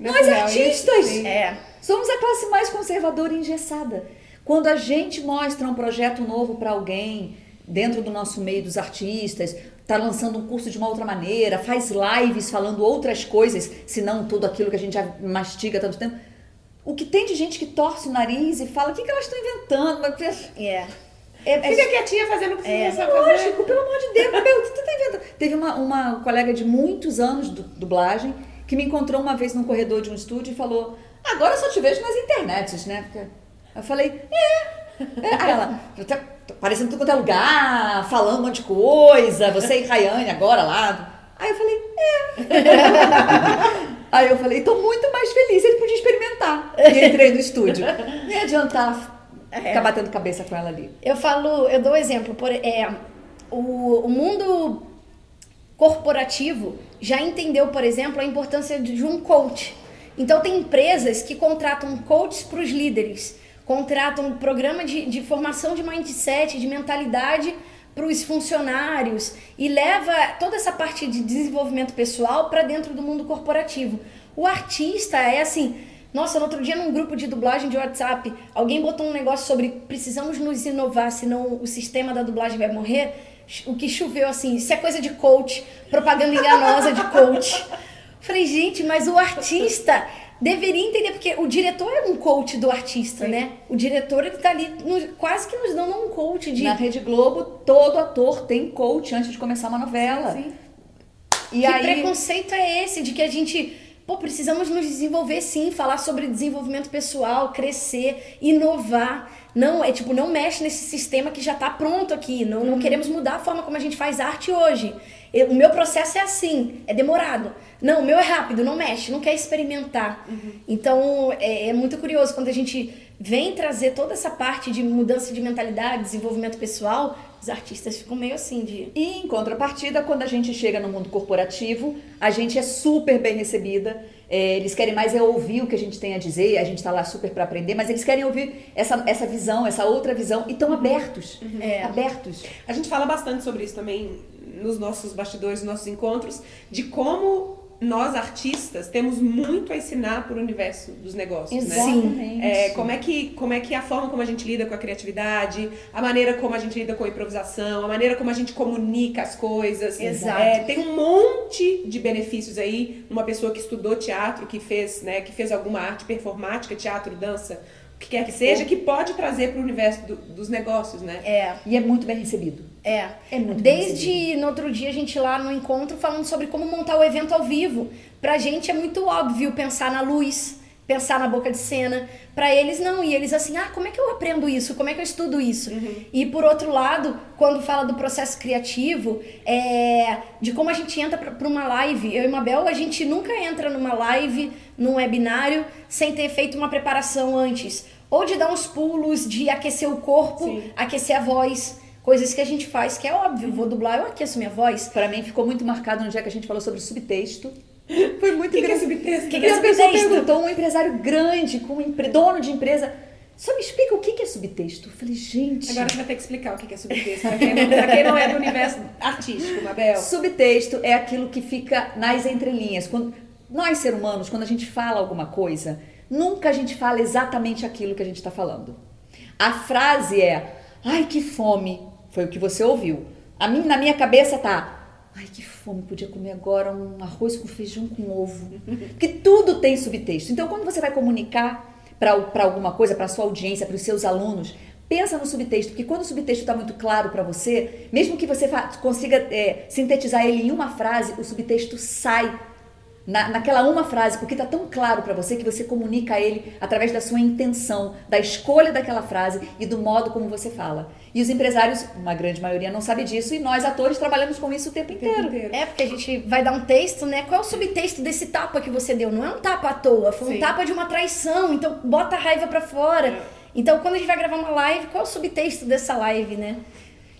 É nós, artistas. É. somos a classe mais conservadora e engessada. Quando a gente mostra um projeto novo para alguém, dentro do nosso meio dos artistas, tá lançando um curso de uma outra maneira, faz lives falando outras coisas, se não tudo aquilo que a gente já mastiga há tanto tempo. O que tem de gente que torce o nariz e fala, o que, que elas estão inventando? Mas, É. É, Fica quietinha fazendo o que É. fazer. Lógico, pelo amor de Deus, meu, o que tu tá inventando? Teve uma, uma colega de muitos anos de dublagem que me encontrou uma vez no corredor de um estúdio e falou: Agora eu só te vejo nas internets, né? Eu falei: É. é. Aí ela, aparecendo tudo quanto é lugar, falando um monte de coisa, você e Rayane agora lá. Aí eu falei: É. Aí eu falei: Tô muito mais feliz, ele podia experimentar. E entrei no estúdio. Nem ia adiantar ficar batendo cabeça com ela ali. Eu falo, eu dou um exemplo. Por, é, o, o mundo corporativo já entendeu, por exemplo, a importância de um coach. Então, tem empresas que contratam coaches para os líderes, contratam um programa de, de formação de mindset, de mentalidade para os funcionários e leva toda essa parte de desenvolvimento pessoal para dentro do mundo corporativo. O artista é assim. Nossa, no outro dia num grupo de dublagem de WhatsApp, alguém botou um negócio sobre precisamos nos inovar, senão o sistema da dublagem vai morrer. O que choveu assim, isso é coisa de coach, propaganda enganosa de coach. Falei, gente, mas o artista deveria entender, porque o diretor é um coach do artista, né? O diretor, ele tá ali nos- quase que nos dando um coach de. Na Rede Globo, todo ator tem coach antes de começar uma novela. Sim. E que aí, preconceito é esse de que a gente, pô, precisamos nos desenvolver sim, falar sobre desenvolvimento pessoal, crescer, inovar. Não, é tipo, não mexe nesse sistema que já tá pronto aqui. Não, não queremos mudar a forma como a gente faz arte hoje. Eu- o meu processo é assim, é demorado. Não, o meu é rápido, não mexe, não quer experimentar. Então, é, é muito curioso quando a gente vem trazer toda essa parte de mudança de mentalidade, desenvolvimento pessoal, os artistas ficam meio assim de... e em contrapartida, quando a gente chega no mundo corporativo, a gente é super bem recebida. É, eles querem mais é ouvir o que a gente tem a dizer, a gente tá lá super para aprender, mas eles querem ouvir essa, essa visão, essa outra visão, e estão abertos. É. Abertos. A gente fala bastante sobre isso também nos nossos bastidores, nos nossos encontros, de como nós artistas temos muito a ensinar para o universo dos negócios, né? Exatamente. É, como, é que, como é que a forma como a gente lida com a criatividade, a maneira como a gente lida com a improvisação, a maneira como a gente comunica as coisas. Exato. É, tem um monte de benefícios aí numa pessoa que estudou teatro, que fez, né, que fez alguma arte performática, teatro, dança, o que quer que seja, que pode trazer para o universo do- dos negócios, né? É, E é muito bem recebido. É. É muito Desde no outro dia a gente lá no encontro falando sobre como montar o evento ao vivo. Pra gente é muito óbvio pensar na luz, pensar na boca de cena. Pra eles não. E eles assim, ah, como é que eu aprendo isso? Como é que eu estudo isso? E por outro lado, quando fala do processo criativo, é, de como a gente entra pra, pra uma live. Eu e Mabel, a gente nunca entra numa live, num webinário, sem ter feito uma preparação antes. Ou de dar uns pulos, de aquecer o corpo, Sim. aquecer a voz. Coisas que a gente faz, que é óbvio. Vou dublar, eu aqueço minha voz. Para mim ficou muito marcado no dia que a gente falou sobre subtexto. Foi muito O que, que é subtexto? Que que é subtexto? perguntou, um empresário grande, com um empre- dono de empresa, só me explica o que que é subtexto. Eu falei, gente, Agora você vai ter que explicar o que é subtexto pra quem, não, pra quem não é do universo artístico, Mabel. subtexto é aquilo que fica nas entrelinhas. Quando, nós, seres humanos, quando a gente fala alguma coisa, nunca a gente fala exatamente aquilo que a gente está falando. A frase é, ai, que fome, foi o que você ouviu. A mim, na minha cabeça tá, ai, que fome, podia comer agora um arroz com feijão com ovo. Porque tudo tem subtexto. Então, quando você vai comunicar para alguma coisa, para sua audiência, para os seus alunos, pensa no subtexto, porque quando o subtexto está muito claro para você, mesmo que você consiga é, sintetizar ele em uma frase, o subtexto sai na, naquela uma frase, porque está tão claro para você que você comunica ele através da sua intenção, da escolha daquela frase e do modo como você fala. E os empresários, uma grande maioria, não sabe disso e nós, atores, trabalhamos com isso o tempo O tempo inteiro. inteiro. É, porque a gente vai dar um texto, né? Qual é o subtexto desse tapa que você deu? Não é um tapa à toa, foi um Sim. tapa de uma traição, então bota a raiva pra fora. É. Então, quando a gente vai gravar uma live, qual é o subtexto dessa live, né?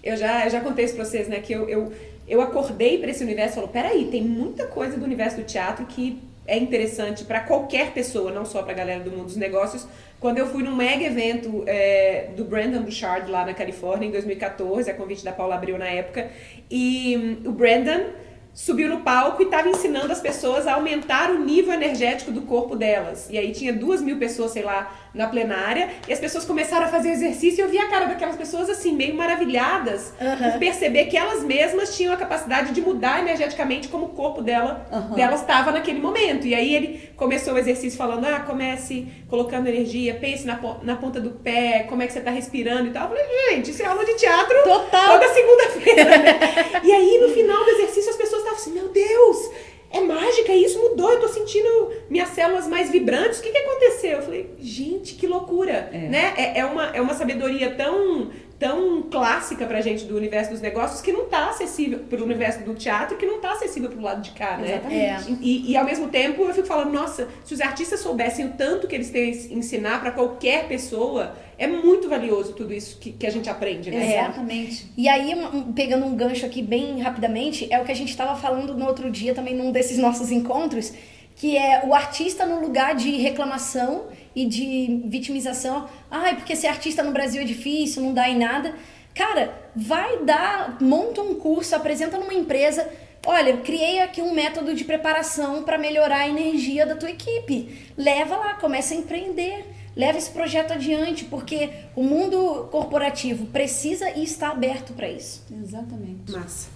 Eu já, eu já contei isso pra vocês, né? Que eu, eu, eu acordei para esse universo e falou: peraí, tem muita coisa do universo do teatro que é interessante para qualquer pessoa, não só para a galera do mundo dos negócios. Quando eu fui num mega evento é, do Brandon Bouchard lá na Califórnia em 2014, a convite da Paula Abreu na época, e hum, o Brandon subiu no palco e estava ensinando as pessoas a aumentar o nível energético do corpo delas. E aí tinha duas mil pessoas, sei lá, na plenária, e as pessoas começaram a fazer exercício e eu vi a cara daquelas pessoas assim, meio maravilhadas, uhum. por perceber que elas mesmas tinham a capacidade de mudar energeticamente como o corpo dela, uhum. delas estava naquele momento. E aí ele começou o exercício falando, ah, comece colocando energia, pense na, na ponta do pé, como é que você está respirando e tal. Eu falei, gente, isso é aula de teatro Total. toda segunda-feira, né? e aí, no final do exercício, as pessoas estavam assim, meu Deus, é mágica, isso mudou, eu tô sentindo minhas células mais vibrantes, o que que aconteceu? Eu falei, gente, que loucura, é. né? É, é, uma, é uma sabedoria tão tão clássica pra gente do universo dos negócios que não tá acessível pro universo do teatro que não tá acessível pro lado de cá, né? Exatamente. É. E, e ao mesmo tempo eu fico falando, nossa, se os artistas soubessem o tanto que eles têm a ensinar para qualquer pessoa, é muito valioso tudo isso que, que a gente aprende, né? Exatamente. E aí, pegando um gancho aqui bem rapidamente, é o que a gente estava falando no outro dia também num desses nossos encontros, que é o artista no lugar de reclamação e de vitimização. Ai, porque ser artista no Brasil é difícil, não dá em nada. Cara, vai dar, monta um curso, apresenta numa empresa. Olha, criei aqui um método de preparação para melhorar a energia da tua equipe. Leva lá, começa a empreender. Leva esse projeto adiante, porque o mundo corporativo precisa e está aberto para isso. Exatamente. Massa.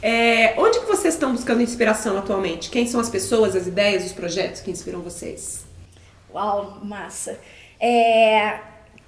É, onde que vocês estão buscando inspiração atualmente? Quem são as pessoas, as ideias, os projetos que inspiram vocês? Uau, massa. É,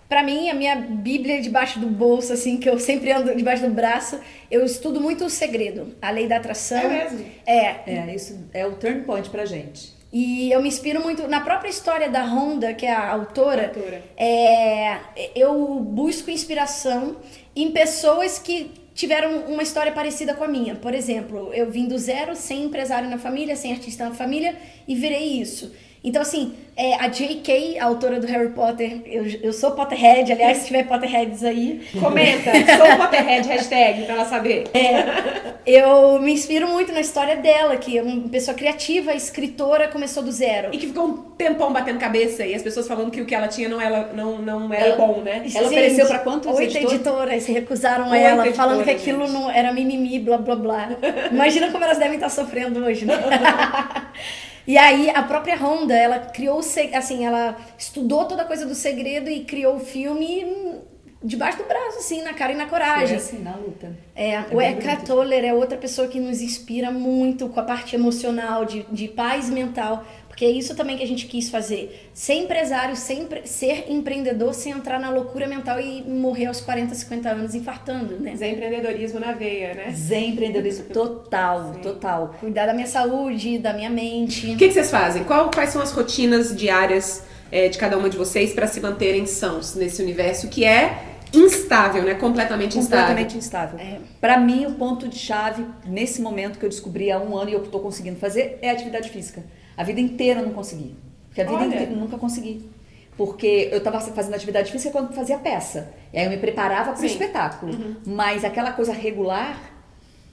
para mim, a minha Bíblia debaixo do bolso, assim, que eu sempre ando debaixo do braço, eu estudo muito o segredo, a lei da atração. É mesmo? É. É, isso é o turn point pra gente. E eu me inspiro muito na própria história da Honda, que é a autora. autora. É, eu busco inspiração em pessoas que tiveram uma história parecida com a minha. Por exemplo, eu vim do zero, sem empresário na família, sem artista na família, e virei isso. Então, assim, é, a J.K., a autora do Harry Potter, eu, eu sou Potterhead, aliás, se tiver Potterheads aí... Comenta, sou Potterhead, hashtag, pra ela saber. É, eu me inspiro muito na história dela, que é uma pessoa criativa, escritora, começou do zero. E que ficou um tempão batendo cabeça, e as pessoas falando que o que ela tinha não, ela, não, não era ela, bom, né? Ela Gente, ofereceu pra quantos Oito editores? editoras recusaram Oito ela, editoras, falando que aquilo não era mimimi, blá, blá, blá. Imagina como elas devem estar sofrendo hoje, né? E aí a própria Honda, ela criou, assim, ela estudou toda a coisa do segredo e criou o filme debaixo do braço, assim, na cara e na coragem. Foi assim, na luta. É, é o Eckhart Tolle é outra pessoa que nos inspira muito com a parte emocional, de, de paz mental. Porque é isso também que a gente quis fazer. Ser empresário, ser, ser empreendedor, sem entrar na loucura mental e morrer aos 40, 50 anos infartando, né? Zé empreendedorismo na veia, né? Zé empreendedorismo total, Sim. total. Cuidar da minha saúde, da minha mente. O que, que vocês fazem? Qual, quais são as rotinas diárias é, de cada uma de vocês para se manterem sãos nesse universo que é instável, né? Completamente instável. Completamente instável. É. Para mim, o ponto de chave nesse momento que eu descobri há um ano e eu estou conseguindo fazer é a atividade física. A vida inteira eu não consegui. Porque a vida Olha. inteira eu nunca consegui. Porque eu estava fazendo atividade física quando fazia peça. E aí eu me preparava para o espetáculo. Uhum. Mas aquela coisa regular,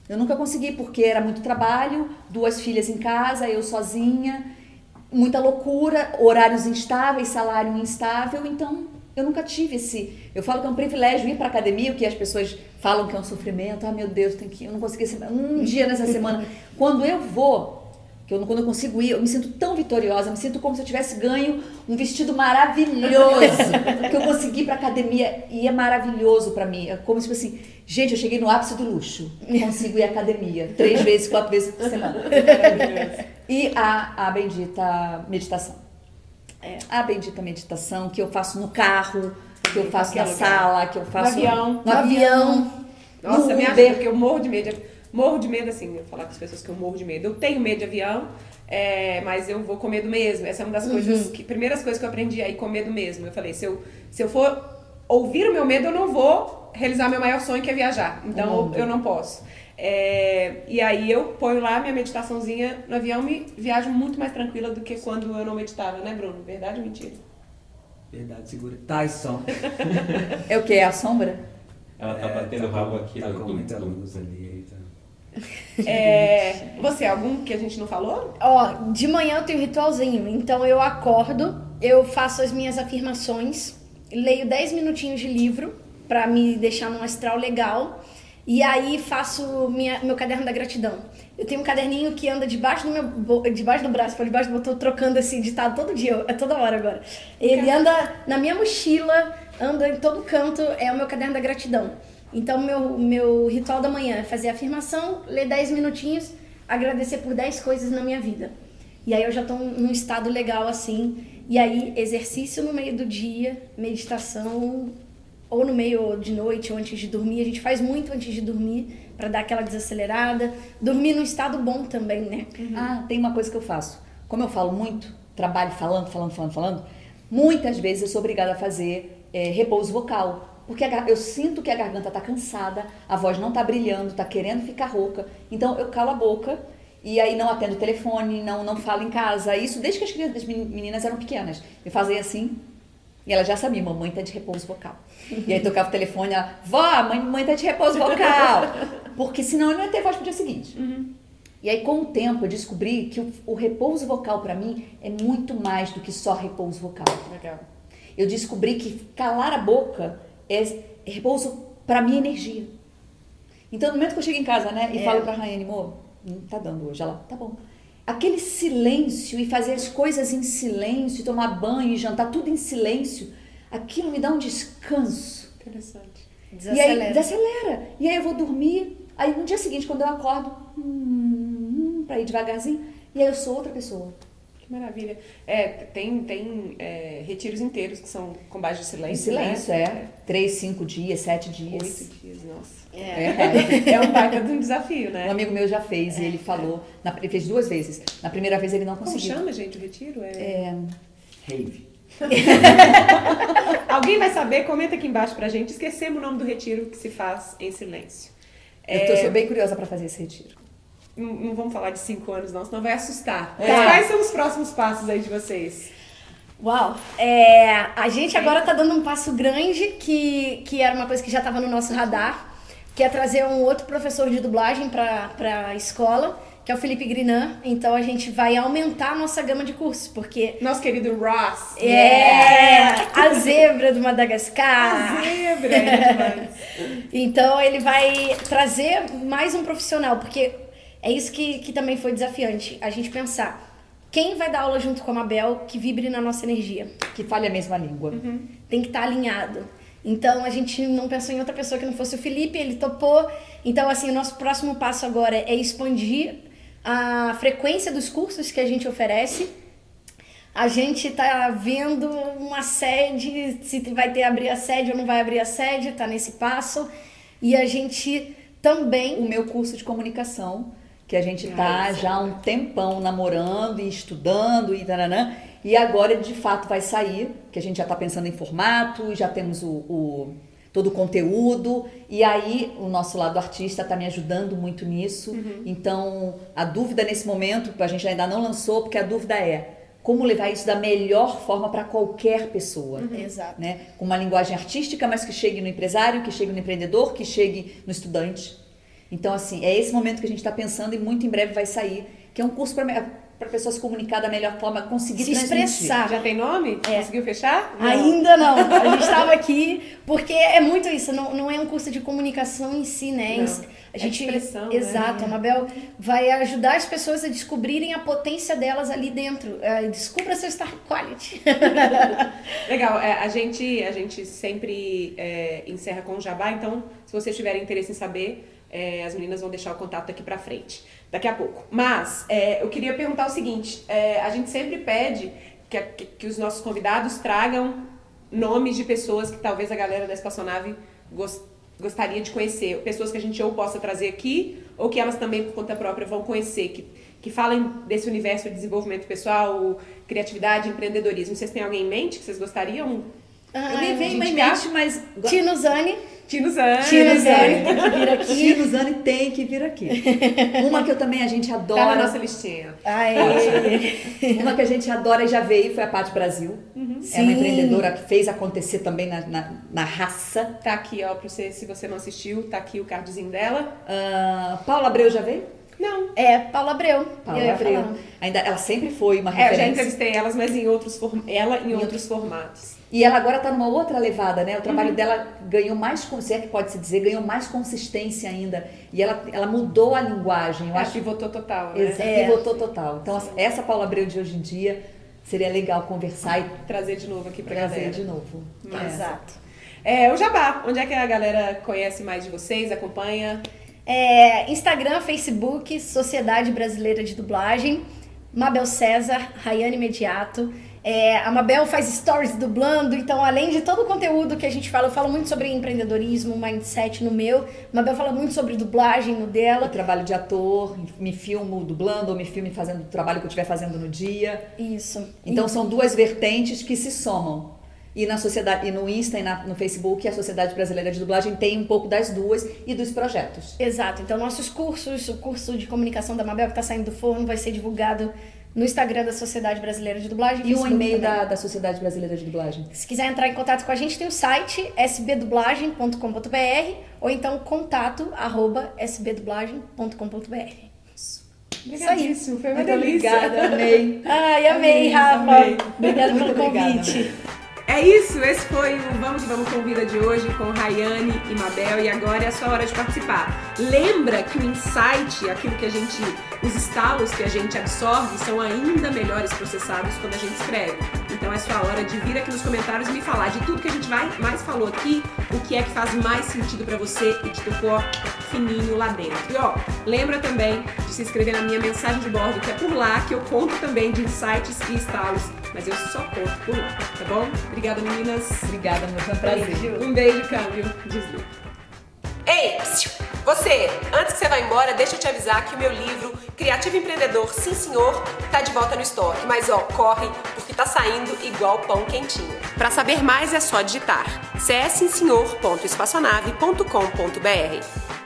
eu nunca consegui, porque era muito trabalho, duas filhas em casa, eu sozinha, muita loucura, horários instáveis, salário instável. Então eu nunca tive esse. Eu falo que é um privilégio ir para academia, o que as pessoas falam que é um sofrimento. Ah, meu Deus, tem que. Eu não consegui um dia nessa semana. Quando eu vou, que eu, quando eu consigo ir, eu me sinto tão vitoriosa, me sinto como se eu tivesse ganho um vestido maravilhoso, que eu consegui para academia e é maravilhoso para mim. É como se fosse assim, gente, eu cheguei no ápice do luxo, consigo ir à academia três vezes, quatro vezes por semana. e a, a bendita meditação. É, a bendita meditação que eu faço no carro, que eu faço na sala, que eu faço no avião. No, no avião. Nossa, me acha porque eu morro de medo. Morro de medo, assim, eu falar com as pessoas que eu morro de medo. Eu tenho medo de avião, é, mas eu vou com medo mesmo. Essa é uma das uhum. coisas, que, primeiras coisas que eu aprendi aí com medo mesmo. Eu falei, se eu, se eu for ouvir o meu medo, eu não vou realizar meu maior sonho, que é viajar. Então, uhum. eu, eu não posso. É, e aí eu ponho lá minha meditaçãozinha no avião e viajo muito mais tranquila do que quando eu não meditava, né, Bruno? Verdade ou mentira? Verdade, segura. Tyson. é o que? É a sombra? Ela tá É, batendo o tá rabo aqui Tá com muita luz ali. Tá. É, você, algum que a gente não falou? Ó, de manhã eu tenho um ritualzinho. Então eu acordo, eu faço as minhas afirmações, leio 10 minutinhos de livro pra me deixar num astral legal. E aí faço minha, meu caderno da gratidão. Eu tenho um caderninho que anda debaixo do meu debaixo do braço, foi debaixo do tô trocando esse ditado todo dia, é toda hora agora. Ele anda na minha mochila, anda em todo canto, é o meu caderno da gratidão. Então meu meu ritual da manhã é fazer a afirmação, ler 10 minutinhos, agradecer por 10 coisas na minha vida. E aí eu já tô num estado legal assim. E aí exercício no meio do dia, meditação ou no meio de noite ou antes de dormir. A gente faz muito antes de dormir para dar aquela desacelerada. Dormir num estado bom também, né? Ah, tem uma coisa que eu faço. Como eu falo muito, trabalho falando, falando, falando, falando, muitas vezes eu sou obrigada a fazer é, repouso vocal. Porque eu sinto que a garganta tá cansada, a voz não tá brilhando, tá querendo ficar rouca. Então eu calo a boca e aí não atendo o telefone, não, não falo em casa. Isso desde que as crianças, as meni- meninas eram pequenas. Eu fazia assim, e ela já sabia, mamãe tá de repouso vocal. E aí tocava o telefone, ela, vó, mãe, mãe tá de repouso vocal. Porque senão eu não ia ter voz pro dia seguinte. E aí, com o tempo, eu descobri que o, o repouso vocal para mim é muito mais do que só repouso vocal. Legal. Eu descobri que calar a boca é repouso para minha energia. Então, no momento que eu chego em casa, né, e É. falo pra Raiane, amor, não tá dando hoje. Ela, tá bom. Aquele silêncio e fazer as coisas em silêncio, tomar banho e jantar tudo em silêncio, aquilo me dá um descanso. Interessante. E aí desacelera. E aí eu vou dormir. Aí no dia seguinte, quando eu acordo, hum, hum, pra ir devagarzinho, e aí eu sou outra pessoa. Que maravilha. É, tem, tem é, retiros inteiros que são com base de Em silêncio. silêncio, né? é. Três, cinco dias, sete dias. Oito dias, nossa. É. É um baita de um desafio, Um né? amigo meu já fez e ele falou, na- ele fez duas vezes. Na primeira vez ele não Como conseguiu. chama, gente, o retiro? É... É, Rave. Alguém vai saber? Comenta aqui embaixo pra gente. Esquecemos o nome do retiro que se faz em silêncio. eu tô, sou bem curiosa pra fazer esse retiro. Não, não vamos falar de cinco anos, não, senão vai assustar. É. Mas quais são os próximos passos aí de vocês? Uau! É, a gente agora tá dando um passo grande que, que era uma coisa que já estava no nosso radar, que é trazer um outro professor de dublagem para a escola, que é o Felipe Grinan. Então a gente vai aumentar a nossa gama de cursos, porque Nosso querido Ross. é a zebra do Madagascar. A zebra. Então ele vai trazer mais um profissional, porque é isso que, que também foi desafiante. A gente pensar quem vai dar aula junto com a Mabel que vibre na nossa energia. Que fale a mesma língua. Tem que estar alinhado. Então a gente não pensou em outra pessoa que não fosse o Felipe, ele topou. Então, assim, o nosso próximo passo agora é expandir a frequência dos cursos que a gente oferece. A gente tá vendo uma sede, se vai ter abrir a sede ou não vai abrir a sede, tá nesse passo. E a gente também O meu curso de comunicação, que a gente tá Ah, já há um tempão namorando e estudando e taranã. E agora ele de fato vai sair, que a gente já tá pensando em formato, já temos o, o- todo o conteúdo. E aí o nosso lado artista tá me ajudando muito nisso. Então a dúvida nesse momento, a gente ainda não lançou, porque a dúvida é como levar isso da melhor forma para qualquer pessoa Exato. né? Com uma linguagem artística, mas que chegue no empresário, que chegue no empreendedor, que chegue no estudante. Então, assim, é esse momento que a gente está pensando e muito em breve vai sair, que é um curso para a pessoa se comunicar da melhor forma, conseguir Se expressar. Já tem nome? É. Conseguiu fechar? Ainda não. A gente estava aqui porque é muito isso. Não, não é um curso de comunicação em si, né? Não. A É gente, expressão, né? Exato. A Mabel vai ajudar as pessoas a descobrirem a potência delas ali dentro. É, descubra seu Star Quality. Legal, é, a, gente, a gente sempre é, encerra com o jabá, então se vocês tiverem interesse em saber, é, as meninas vão deixar o contato aqui pra frente, daqui a pouco. Mas é, eu queria perguntar o seguinte: é, a gente sempre pede que, que, que os nossos convidados tragam nomes de pessoas que talvez a galera da Espaçonave gos- gostaria de conhecer, pessoas que a gente ou possa trazer aqui, ou que elas também por conta própria vão conhecer, que, que falem desse universo de desenvolvimento pessoal, criatividade, empreendedorismo. Vocês têm alguém em mente que vocês gostariam Ah, eu me vem em mente, mas. Tino Zani. Tino Zani. Tino Zani tem que vir aqui. Tino Zani tem que vir aqui. Uma que eu também a gente Tá na adora. nossa listinha. Aê. Uma que a gente adora e já veio foi a Paty Brasil. É Sim. uma empreendedora que fez acontecer também na, na, na raça. Tá aqui, ó, pra você, se você não assistiu, tá aqui o cardzinho dela. Ah, Paula Abreu já veio? Não. É, Paula Abreu. Paula Abreu. Ainda, ela sempre foi uma É, eu já referência. entrevistei elas, mas em outros ela em outros formatos. E ela agora está numa outra levada, né? O trabalho Uhum. dela ganhou mais, se é que pode se dizer, ganhou mais consistência ainda. E ela, ela mudou a linguagem. Eu Acho acho que votou total, né? Exato, É. pivotou total. Então, essa Paula Abreu de hoje em dia seria legal conversar e Trazer de novo aqui pra trazer galera. de novo. Massa. Exato. É, o Jabá, onde é que a galera conhece mais de vocês, acompanha? É, Instagram, Facebook, Sociedade Brasileira de Dublagem, Mabel César, Rayane Imediato. É, a Mabel faz stories dublando, então além de todo o conteúdo que a gente fala, eu falo muito sobre empreendedorismo, mindset no meu. Mabel fala muito sobre dublagem no Eu dela. trabalho de ator, me filmo dublando ou me filme fazendo o trabalho que eu estiver fazendo no dia. Isso. Então são duas vertentes que se somam. E na sociedade, e no Insta e na- no Facebook, a Sociedade Brasileira de Dublagem tem um pouco das duas e dos projetos. Exato. Então, nossos cursos, o curso de comunicação da Mabel que está saindo do forno, vai ser divulgado no Instagram da Sociedade Brasileira de Dublagem. E o e-mail da, da Sociedade Brasileira de Dublagem. Se quiser entrar em contato com a gente, tem o site sbdublagem.com.br ou então contato arroba sbdublagem.com.br. Obrigadíssimo, foi uma Muito delícia. obrigada, amei. Ai, amei, Rafa. amei. Obrigada pelo obrigada, convite. É isso, esse foi o Vamos Vamos Convida de hoje com Rayane e Mabel e agora é a sua hora de participar. Lembra que o insight, aquilo que a gente, os estalos que a gente absorve são ainda melhores processados quando a gente escreve. Então é sua hora de vir aqui nos comentários e me falar de tudo que a gente vai, mais falou aqui, o que é que faz mais sentido pra você e te tocou fininho lá dentro. E ó, lembra também de se inscrever na minha mensagem de bordo, que é por lá que eu conto também de insights e estalos, mas eu só conto por lá, tá bom? Obrigada, meninas. Obrigada, meu, foi um prazer. Um beijo, câmbio. Desliga. Ei, psiu, você, antes que você vá embora, deixa eu te avisar que o meu livro Criativo Empreendedor, sim senhor, tá de volta no estoque. Mas ó, corre, porque tá saindo igual pão quentinho. Para saber mais é só digitar cssimsenhor.espaçonave.com.br